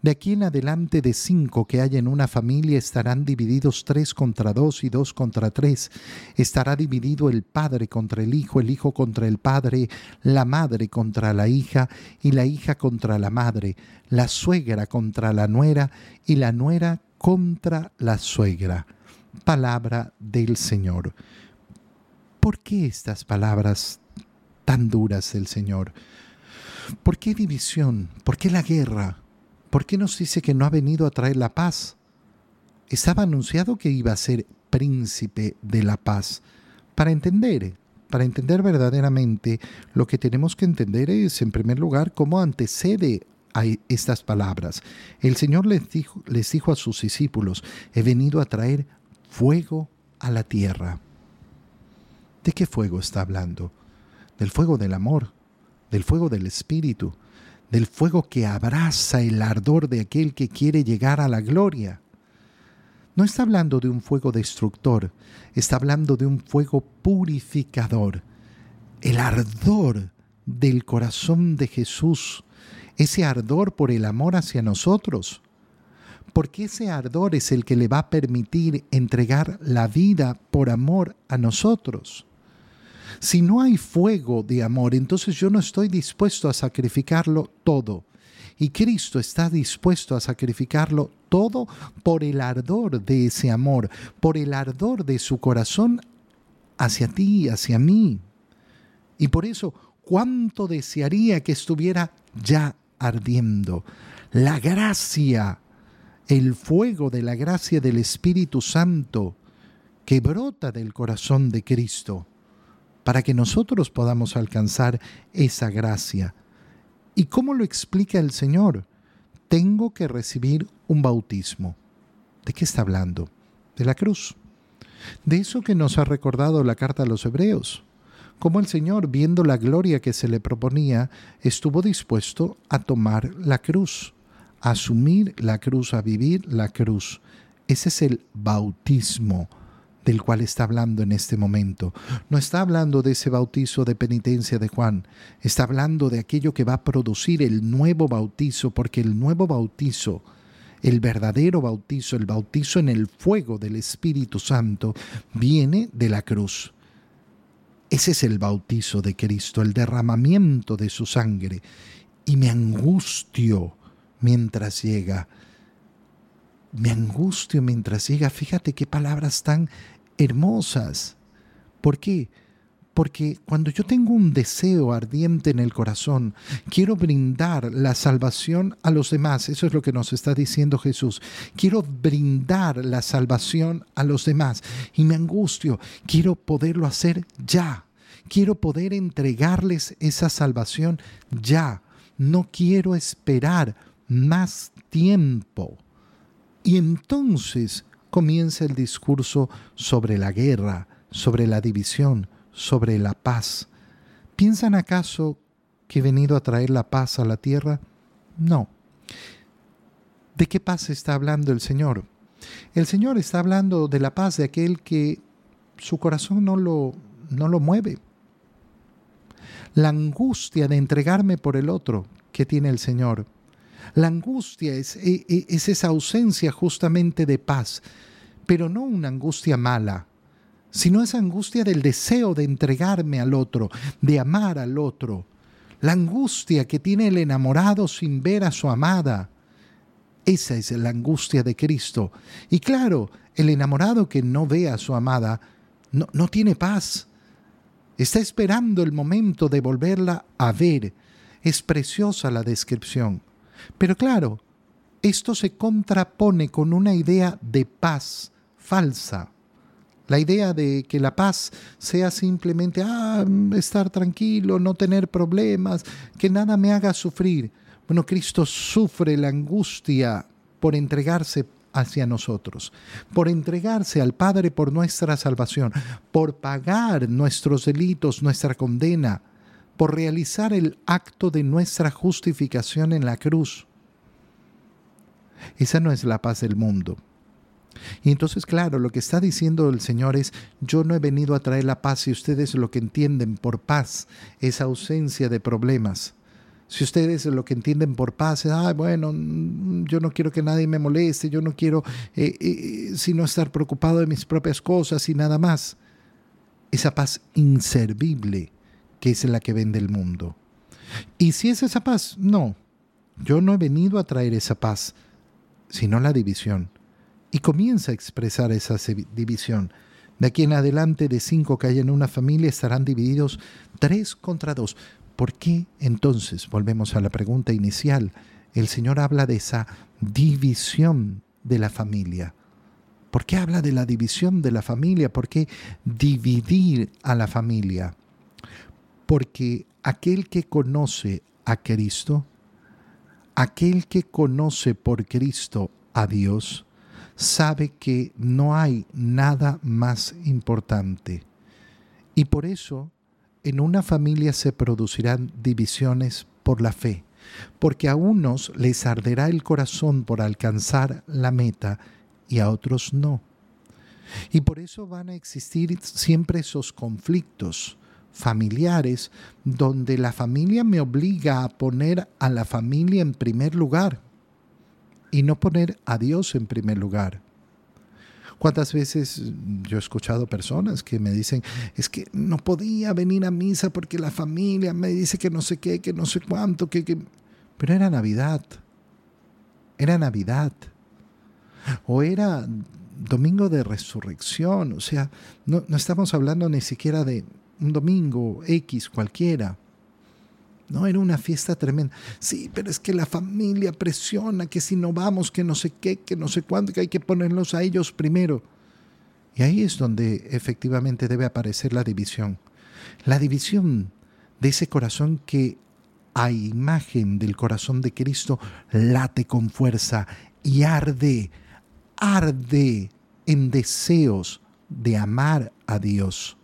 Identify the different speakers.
Speaker 1: De aquí en adelante de cinco que hay en una familia estarán divididos tres contra dos y dos contra tres. Estará dividido el padre contra el hijo, el hijo contra el padre, la madre contra la hija y la hija contra la madre, la suegra contra la nuera y la nuera contra la suegra. Palabra del Señor. ¿Por qué estas palabras tan duras del Señor? ¿Por qué división? ¿Por qué la guerra? ¿Por qué nos dice que no ha venido a traer la paz? Estaba anunciado que iba a ser príncipe de la paz. Para entender, para entender verdaderamente, lo que tenemos que entender es, en primer lugar, cómo antecede a estas palabras. El Señor les dijo, les dijo a sus discípulos, he venido a traer fuego a la tierra. ¿De qué fuego está hablando? Del fuego del amor, del fuego del Espíritu, del fuego que abraza el ardor de aquel que quiere llegar a la gloria. No está hablando de un fuego destructor, está hablando de un fuego purificador. El ardor del corazón de Jesús, ese ardor por el amor hacia nosotros. Porque ese ardor es el que le va a permitir entregar la vida por amor a nosotros. Si no hay fuego de amor, entonces yo no estoy dispuesto a sacrificarlo todo. Y Cristo está dispuesto a sacrificarlo todo por el ardor de ese amor, por el ardor de su corazón hacia ti, hacia mí. Y por eso, cuánto desearía que estuviera ya ardiendo. La gracia, el fuego de la gracia del Espíritu Santo que brota del corazón de Cristo para que nosotros podamos alcanzar esa gracia. ¿Y cómo lo explica el Señor? Tengo que recibir un bautismo. ¿De qué está hablando? De la cruz. De eso que nos ha recordado la carta a los hebreos. Como el Señor, viendo la gloria que se le proponía, estuvo dispuesto a tomar la cruz, a asumir la cruz, a vivir la cruz. Ese es el bautismo del cual está hablando en este momento. No está hablando de ese bautizo de penitencia de Juan, está hablando de aquello que va a producir el nuevo bautizo, porque el nuevo bautizo, el verdadero bautizo, el bautizo en el fuego del Espíritu Santo, viene de la cruz. Ese es el bautizo de Cristo, el derramamiento de su sangre. Y me angustio mientras llega. Me angustio mientras llega. Fíjate qué palabras tan hermosas. ¿Por qué? Porque cuando yo tengo un deseo ardiente en el corazón, quiero brindar la salvación a los demás. Eso es lo que nos está diciendo Jesús. Quiero brindar la salvación a los demás. Y me angustio. Quiero poderlo hacer ya. Quiero poder entregarles esa salvación ya. No quiero esperar más tiempo. Y entonces comienza el discurso sobre la guerra, sobre la división, sobre la paz. ¿Piensan acaso que he venido a traer la paz a la tierra? No. ¿De qué paz está hablando el Señor? El Señor está hablando de la paz de aquel que su corazón no lo, no lo mueve. La angustia de entregarme por el otro que tiene el Señor la angustia es, e, e, es, esa ausencia justamente de paz, pero no una angustia mala, sino esa angustia del deseo de entregarme al otro, de amar al otro. La angustia que tiene el enamorado sin ver a su amada. Esa es la angustia de Cristo. Y claro, el enamorado que no ve a su amada no, no tiene paz. Está esperando el momento de volverla a ver. Es preciosa la descripción. Pero claro, esto se contrapone con una idea de paz falsa. La idea de que la paz sea simplemente ah, estar tranquilo, no tener problemas, que nada me haga sufrir. Bueno, Cristo sufre la angustia por entregarse hacia nosotros, por entregarse al Padre por nuestra salvación, por pagar nuestros delitos, nuestra condena, por realizar el acto de nuestra justificación en la cruz. Esa no es la paz del mundo. Y entonces, claro, lo que está diciendo el Señor es, yo no he venido a traer la paz y ustedes lo que entienden por paz es ausencia de problemas. Si ustedes lo que entienden por paz es, ah, bueno, yo no quiero que nadie me moleste, yo no quiero eh, eh, sino estar preocupado de mis propias cosas y nada más. Esa paz inservible que es la que vende el mundo. Y si es esa paz, no, yo no he venido a traer esa paz, sino la división. Y comienza a expresar esa división. De aquí en adelante, de cinco que hay en una familia, estarán divididos tres contra dos. ¿Por qué entonces, volvemos a la pregunta inicial, el Señor habla de esa división de la familia? ¿Por qué habla de la división de la familia? ¿Por qué dividir a la familia? Porque aquel que conoce a Cristo, aquel que conoce por Cristo a Dios, sabe que no hay nada más importante. Y por eso en una familia se producirán divisiones por la fe, porque a unos les arderá el corazón por alcanzar la meta y a otros no. Y por eso van a existir siempre esos conflictos familiares donde la familia me obliga a poner a la familia en primer lugar y no poner a Dios en primer lugar. ¿Cuántas veces yo he escuchado personas que me dicen, es que no podía venir a misa porque la familia me dice que no sé qué, que no sé cuánto, que... que... Pero era Navidad. Era Navidad. O era domingo de resurrección. O sea, no, no estamos hablando ni siquiera de un domingo X cualquiera. No, era una fiesta tremenda. Sí, pero es que la familia presiona que si no vamos, que no sé qué, que no sé cuándo, que hay que ponerlos a ellos primero. Y ahí es donde efectivamente debe aparecer la división. La división de ese corazón que a imagen del corazón de Cristo late con fuerza y arde, arde en deseos de amar a Dios.